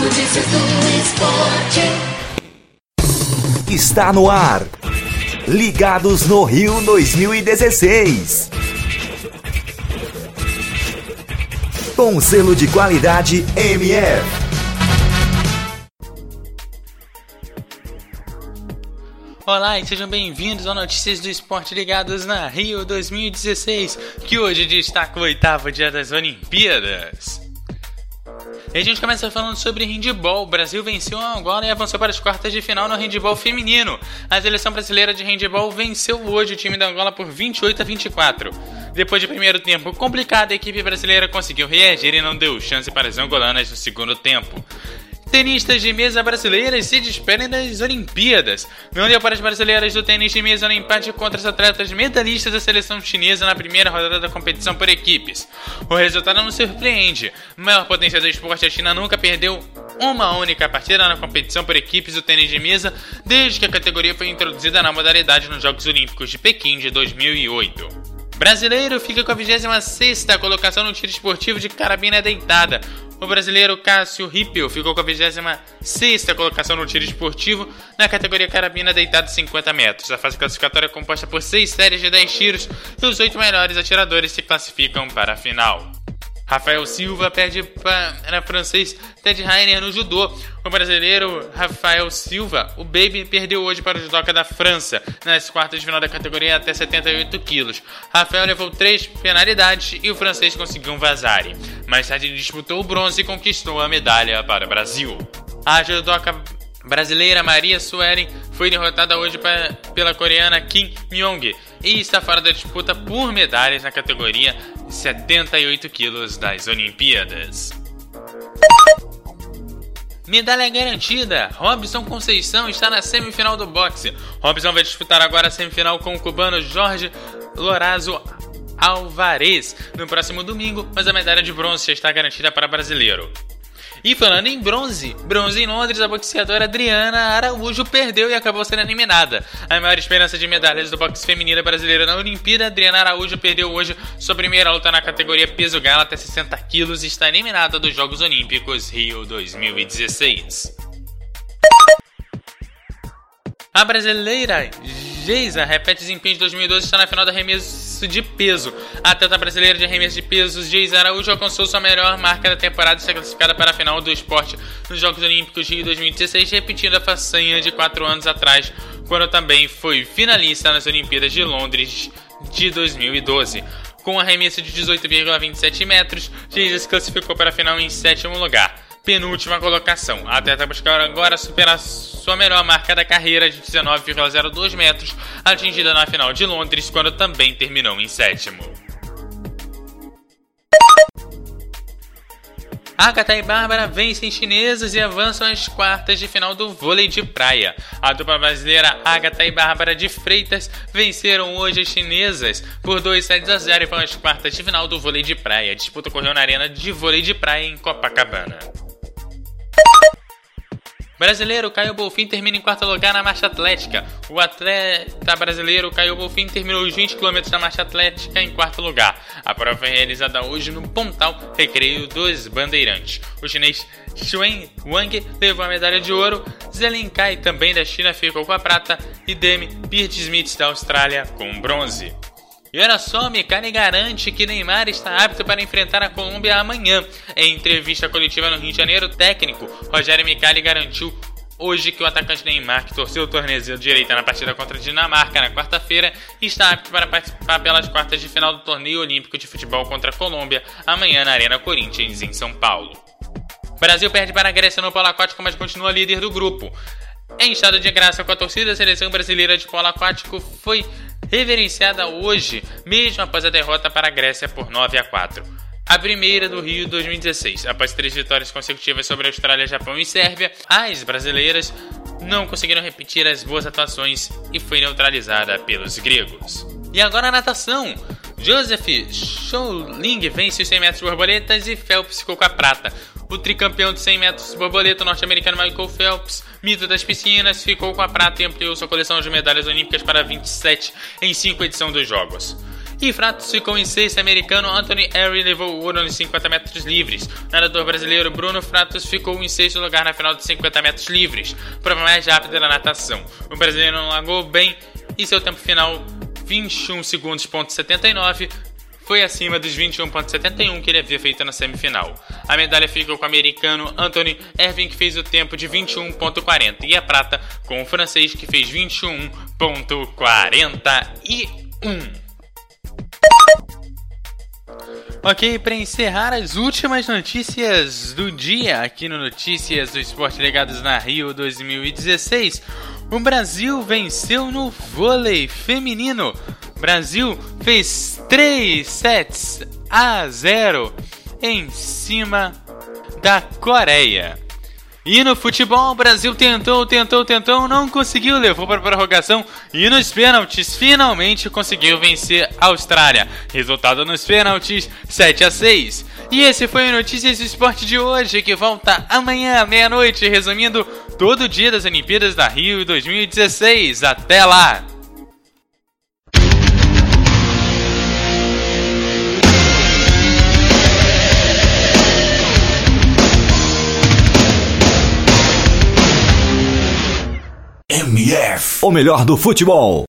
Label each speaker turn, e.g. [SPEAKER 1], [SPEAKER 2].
[SPEAKER 1] Notícias do esporte.
[SPEAKER 2] Está no ar. Ligados no Rio 2016. Com selo de qualidade MF.
[SPEAKER 3] Olá e sejam bem-vindos ao Notícias do Esporte Ligados na Rio 2016, que hoje destaca o oitavo dia das Olimpíadas. E a gente começa falando sobre handball. O Brasil venceu a Angola e avançou para as quartas de final no handball feminino. A seleção brasileira de handball venceu hoje o time da Angola por 28 a 24. Depois de primeiro tempo complicado, a equipe brasileira conseguiu reagir e não deu chance para as angolanas no segundo tempo. Tenistas de mesa brasileiras se despedem das Olimpíadas. Deu para as brasileiras do tênis de mesa no empate contra os atletas medalhistas da seleção chinesa na primeira rodada da competição por equipes. O resultado não surpreende. Maior potência do esporte, a China nunca perdeu uma única partida na competição por equipes do tênis de mesa desde que a categoria foi introduzida na modalidade nos Jogos Olímpicos de Pequim de 2008. Brasileiro fica com a 26 colocação no tiro esportivo de carabina deitada. O brasileiro Cássio Rippel ficou com a 26 colocação no tiro esportivo na categoria carabina deitada 50 metros. A fase classificatória é composta por 6 séries de 10 tiros e os 8 melhores atiradores se classificam para a final. Rafael Silva perde para francês Ted Rainer no judô. O brasileiro Rafael Silva, o Baby, perdeu hoje para o judoca da França nas quartas de final da categoria até 78 quilos. Rafael levou três penalidades e o francês conseguiu um vazare. Mais tarde disputou o bronze e conquistou a medalha para o Brasil. A judoca brasileira Maria Suelen foi derrotada hoje pela coreana Kim Myong e está fora da disputa por medalhas na categoria 78 quilos das Olimpíadas. Medalha garantida! Robson Conceição está na semifinal do boxe. Robson vai disputar agora a semifinal com o cubano Jorge Lorazo Alvarez no próximo domingo, mas a medalha de bronze já está garantida para brasileiro. E falando em bronze, bronze em Londres, a boxeadora Adriana Araújo perdeu e acabou sendo eliminada. A maior esperança de medalhas do boxe feminino brasileiro na Olimpíada, Adriana Araújo perdeu hoje sua primeira luta na categoria peso galo até 60 quilos e está eliminada dos Jogos Olímpicos Rio 2016. A brasileira Geisa repete desempenho de 2012 e está na final do arremesso de peso. A atleta brasileira de arremesso de peso, Geisa Araújo, alcançou sua melhor marca da temporada e está classificada para a final do esporte nos Jogos Olímpicos Rio 2016, repetindo a façanha de 4 anos atrás, quando também foi finalista nas Olimpíadas de Londres de 2012. Com um arremesso de 18,27 metros, Geisa se classificou para a final em sétimo lugar penúltima colocação. A atleta buscar agora superar sua melhor marca da carreira de 19,02 metros, atingida na final de Londres, quando também terminou em sétimo. Agatha e Bárbara vencem chinesas e avançam às quartas de final do vôlei de praia. A dupla brasileira Agatha e Bárbara de Freitas venceram hoje as chinesas por 2 sets a 0 e vão às quartas de final do vôlei de praia. A disputa ocorreu na arena de vôlei de praia em Copacabana. Brasileiro Caio Bolfin termina em quarto lugar na marcha atlética. O atleta brasileiro Caio Bolfin terminou os 20 km da marcha atlética em quarto lugar. A prova foi realizada hoje no Pontal Recreio dos Bandeirantes. O chinês Xuan Wang levou a medalha de ouro, Zelen Kai também da China ficou com a prata e Demi Peart Smith da Austrália com bronze. E olha só, Micali garante que Neymar está apto para enfrentar a Colômbia amanhã. Em entrevista coletiva no Rio de Janeiro, o técnico Rogério Micali garantiu hoje que o atacante Neymar, que torceu o tornozelo direita na partida contra a Dinamarca na quarta-feira, está apto para participar pelas quartas de final do torneio olímpico de futebol contra a Colômbia amanhã na Arena Corinthians, em São Paulo. Brasil perde para a Grécia no aquático, mas continua líder do grupo. Em estado de graça com a torcida, a seleção brasileira de polo aquático foi reverenciada hoje, mesmo após a derrota para a Grécia por 9 a 4. A primeira do Rio 2016. Após três vitórias consecutivas sobre a Austrália, Japão e Sérvia, as brasileiras não conseguiram repetir as boas atuações e foi neutralizada pelos gregos. E agora a natação. Joseph Schouling vence os 100 metros borboletas e Phelps ficou com a prata. O tricampeão de 100 metros borboleta norte-americano Michael Phelps, mito das piscinas, ficou com a prata e ampliou sua coleção de medalhas olímpicas para 27 em 5 edições dos Jogos. E Fratos ficou em sexto, americano Anthony Henry levou o ouro nos 50 metros livres. Nadador brasileiro Bruno Fratos ficou em sexto lugar na final dos 50 metros livres, prova mais rápida da natação. O brasileiro não largou bem e seu tempo final 21 segundos, ponto 79, foi acima dos 21,71 que ele havia feito na semifinal. A medalha ficou com o americano Anthony Erving, que fez o tempo de 21,40, e a prata com o francês, que fez 21,41. Ok, para encerrar as últimas notícias do dia aqui no Notícias do Esporte Ligados na Rio 2016, o Brasil venceu no vôlei feminino. Brasil fez 3 sets a 0 em cima da Coreia. E no futebol, o Brasil tentou, tentou, tentou, não conseguiu, levou para a prorrogação e nos pênaltis finalmente conseguiu vencer a Austrália. Resultado nos pênaltis 7 a 6. E esse foi o Notícias do Esporte de hoje, que volta amanhã meia-noite, resumindo todo o dia das Olimpíadas da Rio 2016. Até lá!
[SPEAKER 2] O melhor do futebol.